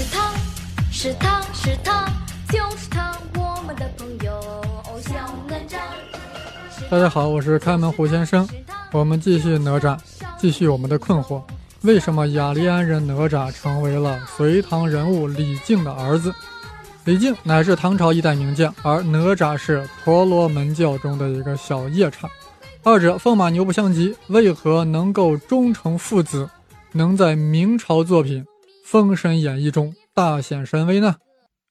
是他，是他是他，就是他，我们的朋友小哪吒。大家好，我是开门虎先生，我们继续哪吒，继续我们的困惑：为什么雅利安人哪吒成为了隋唐人物李靖的儿子？李靖乃是唐朝一代名将，而哪吒是婆罗门教中的一个小夜叉，二者风马牛不相及，为何能够终成父子，能在明朝作品《封神演义》中大显神威呢？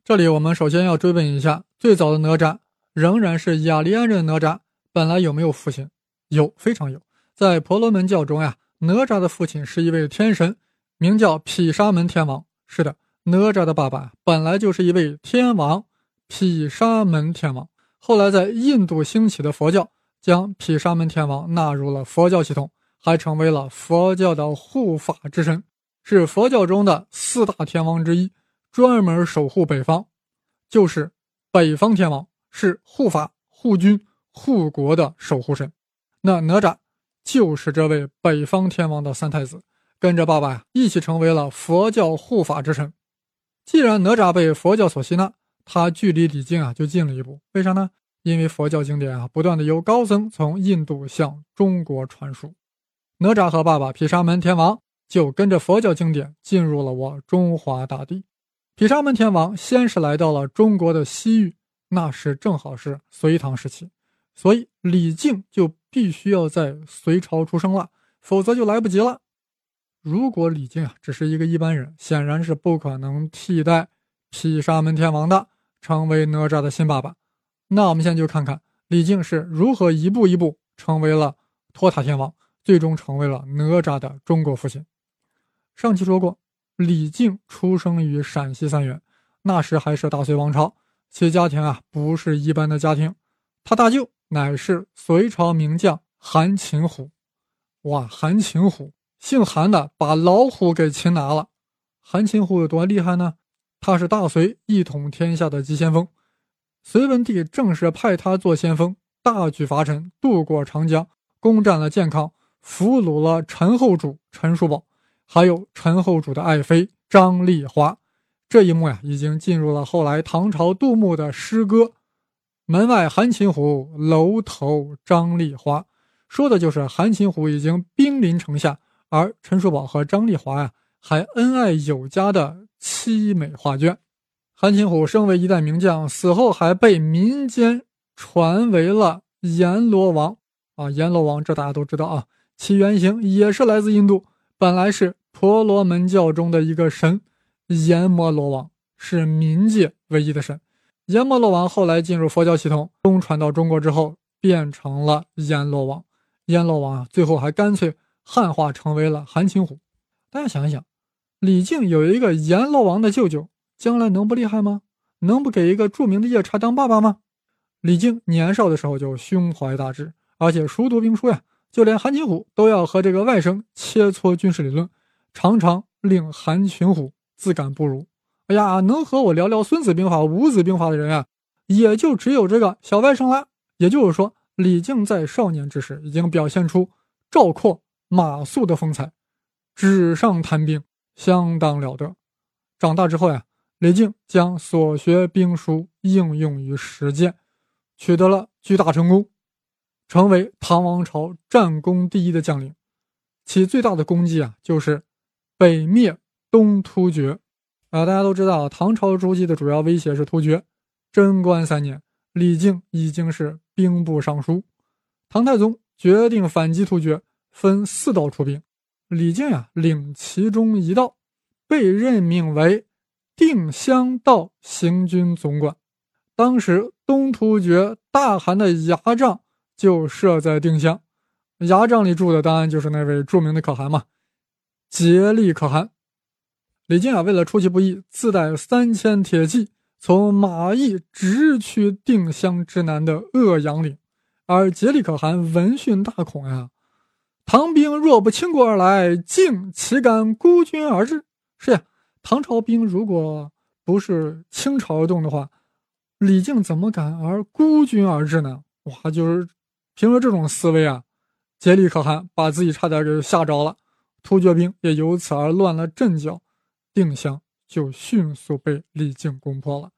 这里我们首先要追问一下，最早的哪吒仍然是雅利安人哪吒，本来有没有父亲？有，非常有。在婆罗门教中呀，哪吒的父亲是一位天神，名叫毗沙门天王。是的。哪吒的爸爸本来就是一位天王，毗沙门天王。后来在印度兴起的佛教，将毗沙门天王纳入了佛教系统，还成为了佛教的护法之神，是佛教中的四大天王之一，专门守护北方，就是北方天王，是护法、护军、护国的守护神。那哪吒就是这位北方天王的三太子，跟着爸爸呀一起成为了佛教护法之神。既然哪吒被佛教所吸纳，他距离李靖啊就近了一步。为啥呢？因为佛教经典啊不断的由高僧从印度向中国传输，哪吒和爸爸毗沙门天王就跟着佛教经典进入了我中华大地。毗沙门天王先是来到了中国的西域，那时正好是隋唐时期，所以李靖就必须要在隋朝出生了，否则就来不及了。如果李靖啊只是一个一般人，显然是不可能替代毗沙门天王的，成为哪吒的新爸爸。那我们现在就看看李靖是如何一步一步成为了托塔天王，最终成为了哪吒的中国父亲。上期说过，李靖出生于陕西三原，那时还是大隋王朝，其家庭啊不是一般的家庭，他大舅乃是隋朝名将韩擒虎。哇，韩擒虎！姓韩的把老虎给擒拿了，韩擒虎有多厉害呢？他是大隋一统天下的急先锋，隋文帝正是派他做先锋，大举伐陈，渡过长江，攻占了建康，俘虏了陈后主陈叔宝，还有陈后主的爱妃张丽华。这一幕呀，已经进入了后来唐朝杜牧的诗歌：“门外韩擒虎，楼头张丽华”，说的就是韩擒虎已经兵临城下。而陈叔宝和张丽华呀，还恩爱有加的凄美画卷。韩擒虎身为一代名将，死后还被民间传为了阎罗王啊！阎罗王这大家都知道啊，其原型也是来自印度，本来是婆罗门教中的一个神，阎摩罗王是冥界唯一的神。阎摩罗王后来进入佛教系统，东传到中国之后，变成了阎罗王。阎罗王啊，最后还干脆。汉化成为了韩擒虎，大家想一想，李靖有一个阎罗王的舅舅，将来能不厉害吗？能不给一个著名的夜叉当爸爸吗？李靖年少的时候就胸怀大志，而且熟读兵书呀，就连韩擒虎都要和这个外甥切磋军事理论，常常令韩群虎自感不如。哎呀，能和我聊聊《孙子兵法》《五子兵法》的人啊，也就只有这个小外甥了。也就是说，李靖在少年之时已经表现出赵括。马谡的风采，纸上谈兵相当了得。长大之后呀，李靖将所学兵书应用于实践，取得了巨大成功，成为唐王朝战功第一的将领。其最大的功绩啊，就是北灭东突厥。啊，大家都知道，唐朝初期的主要威胁是突厥。贞观三年，李靖已经是兵部尚书，唐太宗决定反击突厥。分四道出兵，李靖呀领其中一道，被任命为定襄道行军总管。当时东突厥大汗的牙帐就设在定襄，牙帐里住的当然就是那位著名的可汗嘛，竭力可汗。李靖啊为了出其不意，自带三千铁骑，从马邑直趋定襄之南的鄂阳岭，而竭力可汗闻讯大恐呀。唐兵若不倾国而来，竟岂敢孤军而至？是呀，唐朝兵如果不是倾巢而动的话，李靖怎么敢而孤军而至呢？哇，就是凭着这种思维啊，竭力可汗把自己差点给吓着了，突厥兵也由此而乱了阵脚，定襄就迅速被李靖攻破了。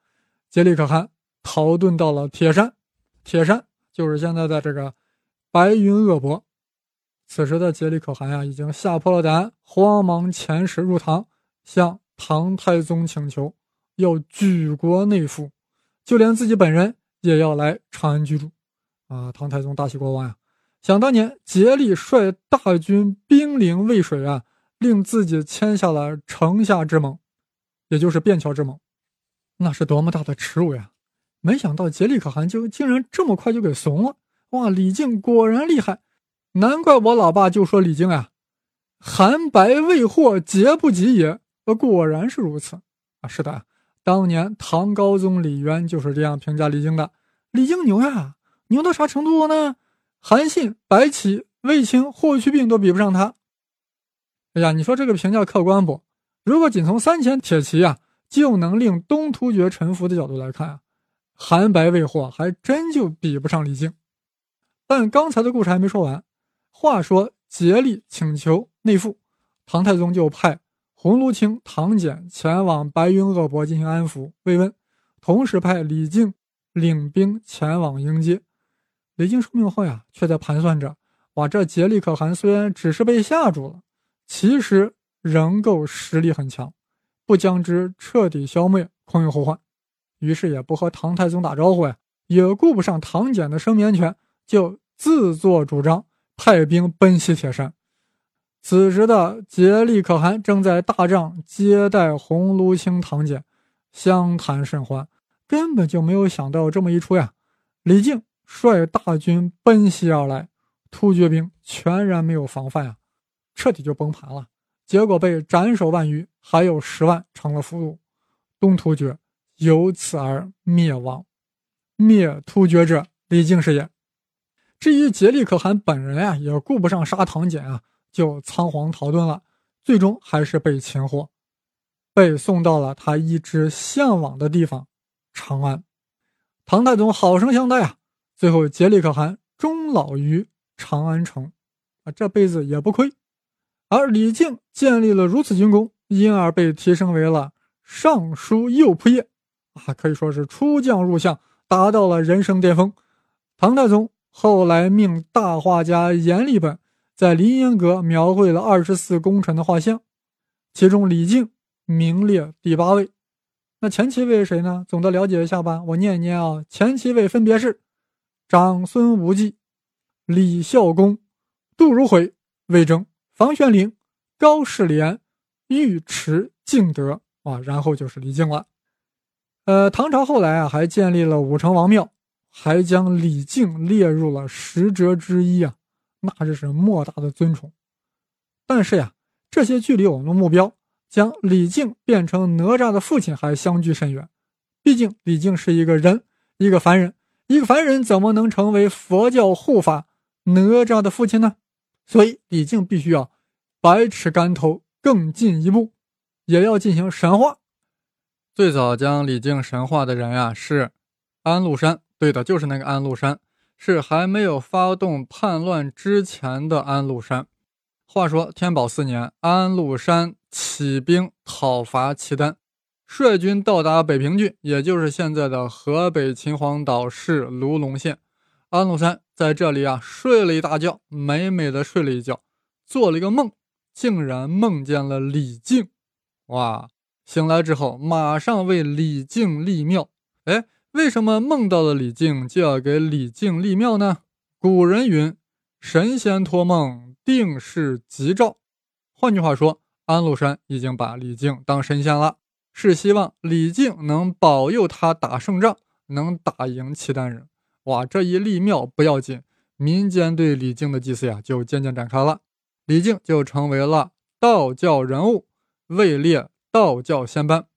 杰里可汗逃遁到了铁山，铁山就是现在的这个白云鄂博。此时的杰里可汗呀，已经吓破了胆，慌忙遣使入唐，向唐太宗请求要举国内附，就连自己本人也要来长安居住。啊，唐太宗大喜过望呀！想当年，竭力率大军兵临渭水啊，令自己签下了城下之盟，也就是便桥之盟，那是多么大的耻辱呀！没想到竭力可汗就竟然这么快就给怂了。哇，李靖果然厉害，难怪我老爸就说李靖啊，韩白未获，节不及也。呃，果然是如此啊！是的，当年唐高宗李渊就是这样评价李靖的：李靖牛呀，牛到啥程度呢？韩信、白起、卫青、霍去病都比不上他。哎呀，你说这个评价客观不？如果仅从三千铁骑啊就能令东突厥臣服的角度来看啊，韩白未霍还真就比不上李靖。但刚才的故事还没说完。话说竭力请求内附，唐太宗就派鸿胪卿唐俭前往白云鄂博进行安抚慰问，同时派李靖领兵前往迎接。李靖受命后呀，却在盘算着：哇，这竭力可汗虽然只是被吓住了，其实仍够实力很强，不将之彻底消灭，空有后患。于是也不和唐太宗打招呼呀，也顾不上唐俭的生免权，就自作主张派兵奔袭铁山。此时的竭力可汗正在大帐接待鸿胪卿唐俭，相谈甚欢，根本就没有想到这么一出呀。李靖。率大军奔袭而来，突厥兵全然没有防范啊，彻底就崩盘了。结果被斩首万余，还有十万成了俘虏。东突厥由此而灭亡。灭突厥者，李靖是也。至于竭力可汗本人啊，也顾不上杀唐俭啊，就仓皇逃遁了。最终还是被擒获，被送到了他一直向往的地方——长安。唐太宗好生相待啊。最后，竭力可汗终老于长安城，啊，这辈子也不亏。而李靖建立了如此军功，因而被提升为了尚书右仆射，啊，可以说是出将入相，达到了人生巅峰。唐太宗后来命大画家阎立本在凌烟阁描绘了二十四功臣的画像，其中李靖名列第八位。那前七位是谁呢？总的了解一下吧，我念一念啊，前七位分别是。长孙无忌、李孝恭、杜如晦、魏征、房玄龄、高士廉、尉迟敬德啊，然后就是李靖了。呃，唐朝后来啊，还建立了武成王庙，还将李靖列入了十哲之一啊，那这是莫大的尊崇。但是呀，这些距离我们的目标将李靖变成哪吒的父亲还相距甚远。毕竟李靖是一个人，一个凡人。一个凡人怎么能成为佛教护法哪吒的父亲呢？所以李靖必须要百尺竿头更进一步，也要进行神化。最早将李靖神化的人呀，是安禄山。对的，就是那个安禄山，是还没有发动叛乱之前的安禄山。话说天宝四年，安禄山起兵讨伐契丹。率军到达北平郡，也就是现在的河北秦皇岛市卢龙县。安禄山在这里啊睡了一大觉，美美的睡了一觉，做了一个梦，竟然梦见了李靖。哇！醒来之后，马上为李靖立庙。哎，为什么梦到了李靖就要给李靖立庙呢？古人云：“神仙托梦，定是吉兆。”换句话说，安禄山已经把李靖当神仙了。是希望李靖能保佑他打胜仗，能打赢契丹人。哇，这一立庙不要紧，民间对李靖的祭祀呀就渐渐展开了。李靖就成为了道教人物，位列道教仙班。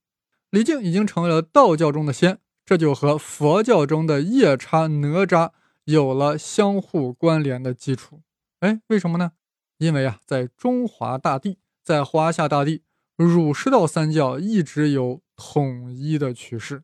李靖已经成为了道教中的仙，这就和佛教中的夜叉哪吒有了相互关联的基础。哎，为什么呢？因为啊，在中华大地，在华夏大地。儒释道三教一直有统一的趋势，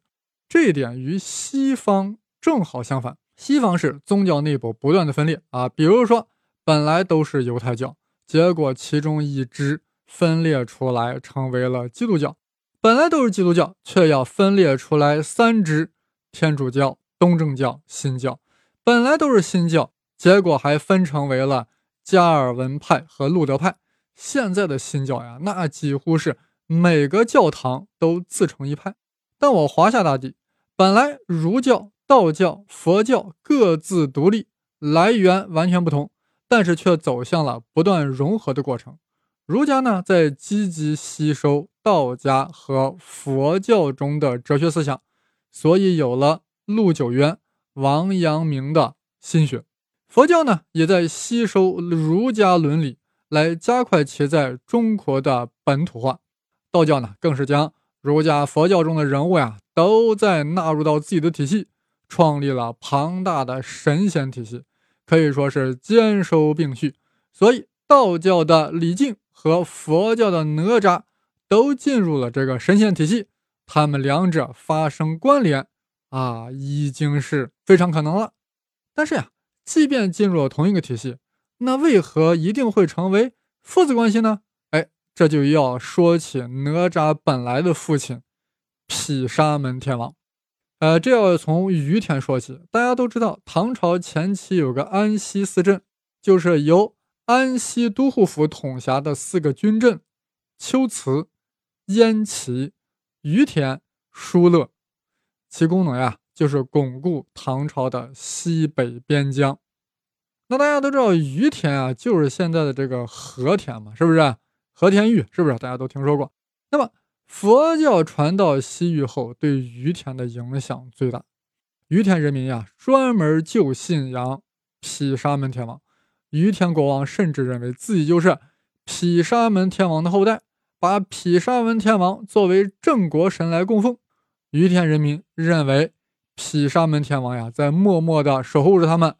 这一点与西方正好相反。西方是宗教内部不断的分裂啊，比如说本来都是犹太教，结果其中一支分裂出来成为了基督教，本来都是基督教，却要分裂出来三支：天主教、东正教、新教。本来都是新教，结果还分成为了加尔文派和路德派。现在的新教呀，那几乎是每个教堂都自成一派。但我华夏大地本来儒教、道教、佛教各自独立，来源完全不同，但是却走向了不断融合的过程。儒家呢，在积极吸收道家和佛教中的哲学思想，所以有了陆九渊、王阳明的心学。佛教呢，也在吸收儒家伦理，来加快其在中国的本土化。道教呢，更是将儒家、佛教中的人物呀，都在纳入到自己的体系，创立了庞大的神仙体系，可以说是兼收并蓄。所以，道教的李靖。和佛教的哪吒都进入了这个神仙体系，他们两者发生关联啊，已经是非常可能了。但是呀，即便进入了同一个体系，那为何一定会成为父子关系呢？哎，这就要说起哪吒本来的父亲毗沙门天王。呃，这要从于田说起。大家都知道，唐朝前期有个安西四镇，就是由。安西都护府统辖的四个军镇：龟兹、燕齐、于田、疏勒，其功能呀，就是巩固唐朝的西北边疆。那大家都知道，于田啊，就是现在的这个和田嘛，是不是？和田玉是不是？大家都听说过。那么佛教传到西域后，对于田的影响最大。于田人民呀，专门就信仰毗沙门天王。于田国王甚至认为自己就是毗沙门天王的后代，把毗沙门天王作为镇国神来供奉。于田人民认为毗沙门天王呀，在默默地守护着他们。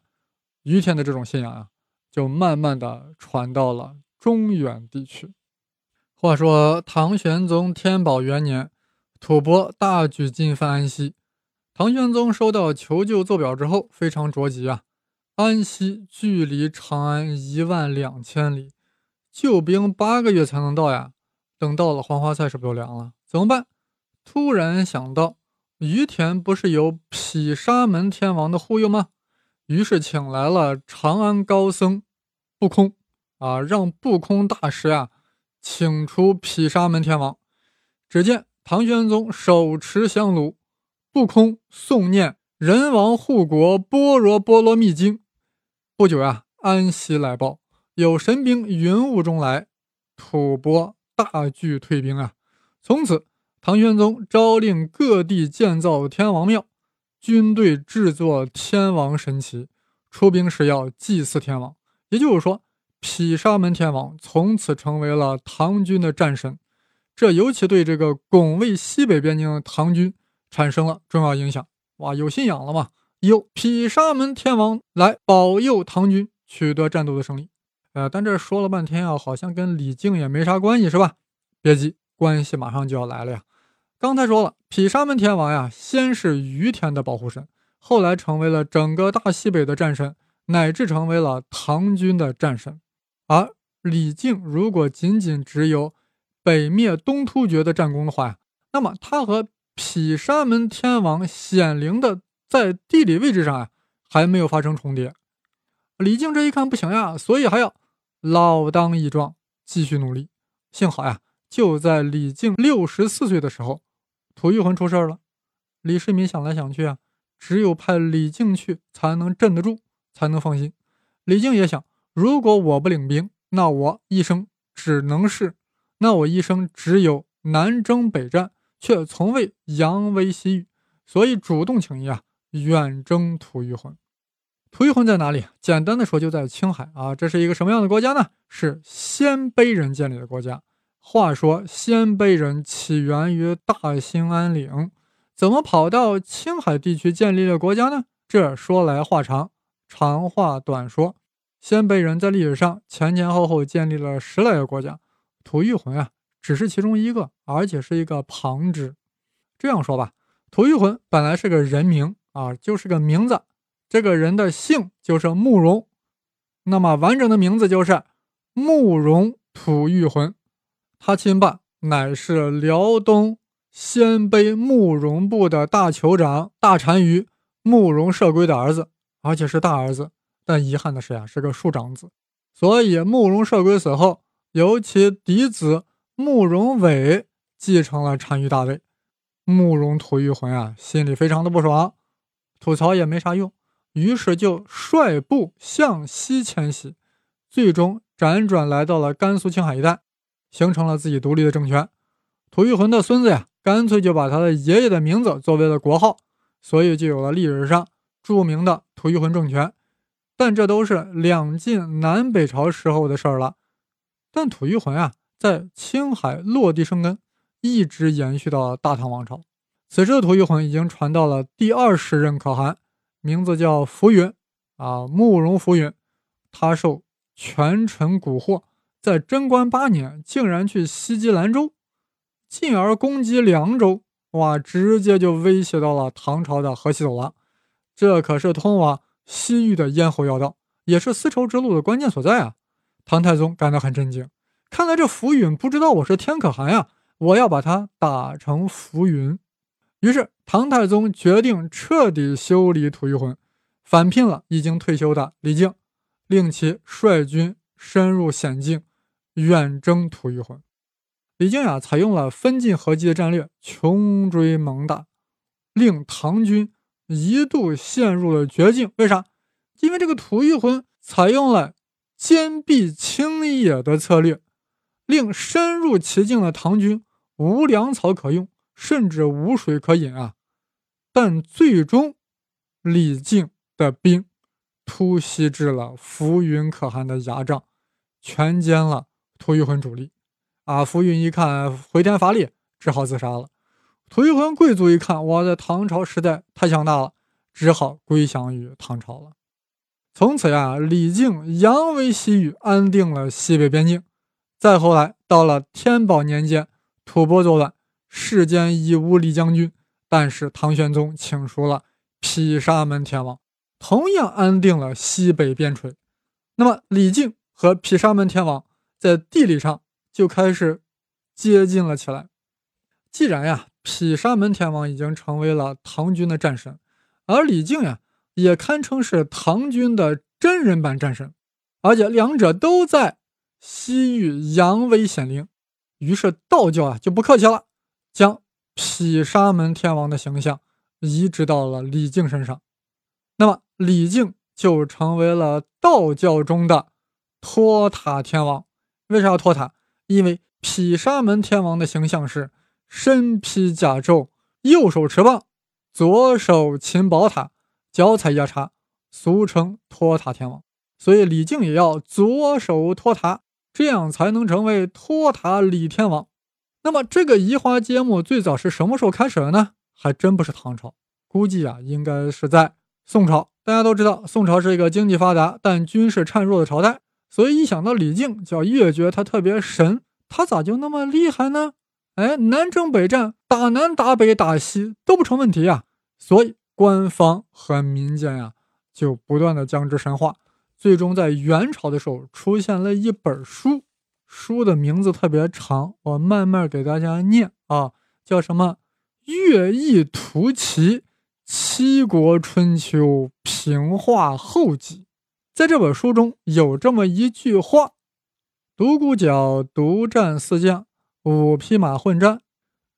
于田的这种信仰啊，就慢慢的传到了中原地区。话说唐玄宗天宝元年，吐蕃大举进犯安西，唐玄宗收到求救奏表之后，非常着急啊。安西距离长安一万两千里，救兵八个月才能到呀。等到了，黄花菜是不是就凉了？怎么办？突然想到，于田不是有毗沙门天王的护佑吗？于是请来了长安高僧不空啊，让不空大师呀，请出毗沙门天王。只见唐玄宗手持香炉，不空诵念人王护国般若波罗蜜经。不久呀，安西来报，有神兵云雾中来，吐蕃大举退兵啊。从此，唐玄宗诏令各地建造天王庙，军队制作天王神旗，出兵时要祭祀天王。也就是说，毗沙门天王从此成为了唐军的战神。这尤其对这个拱卫西北边境的唐军产生了重要影响。哇，有信仰了嘛？有毗沙门天王来保佑唐军取得战斗的胜利。呃，但这说了半天啊，好像跟李靖也没啥关系，是吧？别急，关系马上就要来了呀。刚才说了，毗沙门天王呀，先是于田的保护神，后来成为了整个大西北的战神，乃至成为了唐军的战神。而李靖如果仅仅只有北灭东突厥的战功的话呀，那么他和毗沙门天王显灵的。在地理位置上啊，还没有发生重叠。李靖这一看不行呀，所以还要老当益壮，继续努力。幸好呀，就在李靖六十四岁的时候，吐谷浑出事了。李世民想来想去啊，只有派李靖去才能镇得住，才能放心。李靖也想，如果我不领兵，那我一生只能是，那我一生只有南征北战，却从未扬威西域，所以主动请缨啊。远征吐谷浑，吐谷浑在哪里？简单的说，就在青海啊。这是一个什么样的国家呢？是鲜卑人建立的国家。话说，鲜卑人起源于大兴安岭，怎么跑到青海地区建立了国家呢？这说来话长，长话短说，鲜卑人在历史上前前后后建立了十来个国家，吐谷浑啊，只是其中一个，而且是一个旁支。这样说吧，吐谷浑本来是个人名。啊，就是个名字，这个人的姓就是慕容，那么完整的名字就是慕容吐谷浑，他亲爸乃是辽东鲜卑慕容部的大酋长大单于慕容射归的儿子，而且是大儿子。但遗憾的是呀，是个庶长子，所以慕容射归死后，由其嫡子慕容伟继承了单于大位。慕容吐谷浑啊，心里非常的不爽，吐槽也没啥用，于是就率部向西迁徙，最终辗转来到了甘肃青海一带，形成了自己独立的政权。吐谷浑的孙子呀，干脆就把他的爷爷的名字作为了国号，所以就有了历史上著名的吐谷浑政权。但这都是两晋南北朝时候的事儿了。但吐谷浑啊，在青海落地生根。一直延续到大唐王朝。此时的吐谷浑已经传到了第二十任可汗，名字叫浮云，啊，慕容浮云。他受权臣蛊惑，在贞观八年竟然去袭击兰州，进而攻击凉州，哇，直接就威胁到了唐朝的河西走廊。这可是通往西域的咽喉要道，也是丝绸之路的关键所在啊！唐太宗感到很震惊，看来这浮云不知道我是天可汗呀。我要把他打成浮云。于是唐太宗决定彻底修理吐谷浑，返聘了已经退休的李靖，令其率军深入险境，远征吐谷浑。李靖呀，采用了分进合击的战略，穷追猛打，令唐军一度陷入了绝境。为啥？因为这个吐谷浑采用了坚壁清野的策略，令深入其境的唐军。无粮草可用，甚至无水可饮啊！但最终，李靖的兵突袭至了浮云可汗的牙帐，全歼了吐谷浑主力。啊，浮云一看回天乏力，只好自杀了。吐谷浑贵族一看，我的唐朝时代太强大了，只好归降于唐朝了。从此呀，李靖扬威西域，安定了西北边境。再后来，到了天宝年间。吐蕃作乱，世间已无李将军。但是唐玄宗请出了毗沙门天王，同样安定了西北边陲。那么李靖和毗沙门天王在地理上就开始接近了起来。既然呀，毗沙门天王已经成为了唐军的战神，而李靖呀，也堪称是唐军的真人版战神，而且两者都在西域扬威显灵。于是道教啊就不客气了，将毗沙门天王的形象移植到了李靖身上。那么李靖就成为了道教中的托塔天王。为啥要托塔？因为毗沙门天王的形象是身披甲胄，右手持棒，左手擒宝塔，脚踩压叉，俗称托塔天王。所以李靖也要左手托塔。这样才能成为托塔李天王。那么这个移花接木最早是什么时候开始的呢？还真不是唐朝，估计啊应该是在宋朝。大家都知道，宋朝是一个经济发达但军事孱弱的朝代，所以一想到李靖，就要越觉他特别神。他咋就那么厉害呢？哎，南征北战，打南打北打西都不成问题呀。所以官方和民间呀就不断的将之神化。最终在元朝的时候出现了一本书，书的名字特别长，我慢慢给大家念啊，叫什么《乐毅图奇七国春秋平话后记》。在这本书中有这么一句话：“独孤角独战四将，五匹马混战，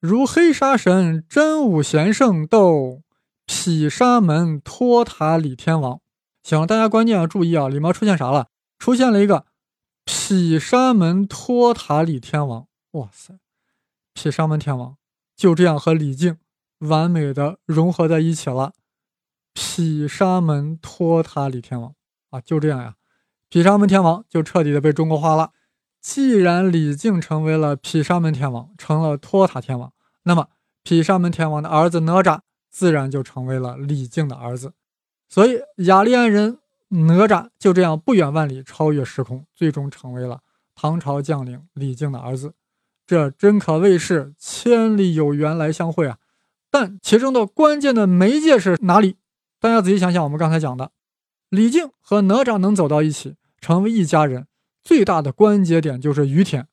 如黑沙神真武贤圣斗毗沙门托塔李天王。”行，大家关键要注意啊！里面出现啥了？出现了一个毗沙门托塔李天王。哇塞，毗沙门天王就这样和李靖完美的融合在一起了。毗沙门托塔李天王啊，就这样呀，毗沙门天王就彻底的被中国化了。既然李靖成为了毗沙门天王，成了托塔天王，那么毗沙门天王的儿子哪吒自然就成为了李靖的儿子。所以，雅利安人哪吒就这样不远万里超越时空，最终成为了唐朝将领李靖的儿子。这真可谓是千里有缘来相会啊！但其中的关键的媒介是哪里？大家仔细想想，我们刚才讲的，李靖和哪吒能走到一起，成为一家人，最大的关节点就是于田，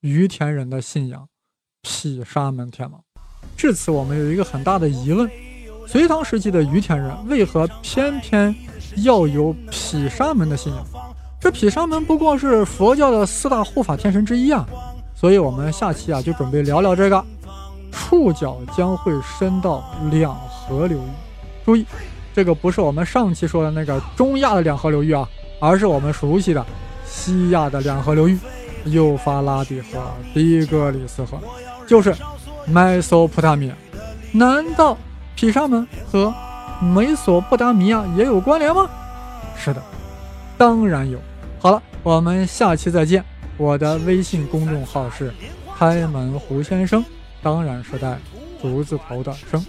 于田人的信仰，毗沙门天王。至此，我们有一个很大的疑问：隋唐时期的于田人为何偏偏要有毗沙门的信仰？这毗沙门不过是佛教的四大护法天神之一啊！所以，我们下期啊就准备聊聊这个，触角将会伸到两河流域。注意，这个不是我们上期说的那个中亚的两河流域啊，而是我们熟悉的西亚的两河流域——幼发拉底河、底格里斯河，就是。美索不达米亚，难道毗沙门和美索不达米亚也有关联吗？是的，当然有。好了，我们下期再见。我的微信公众号是开门胡先生，当然是带竹字头的生。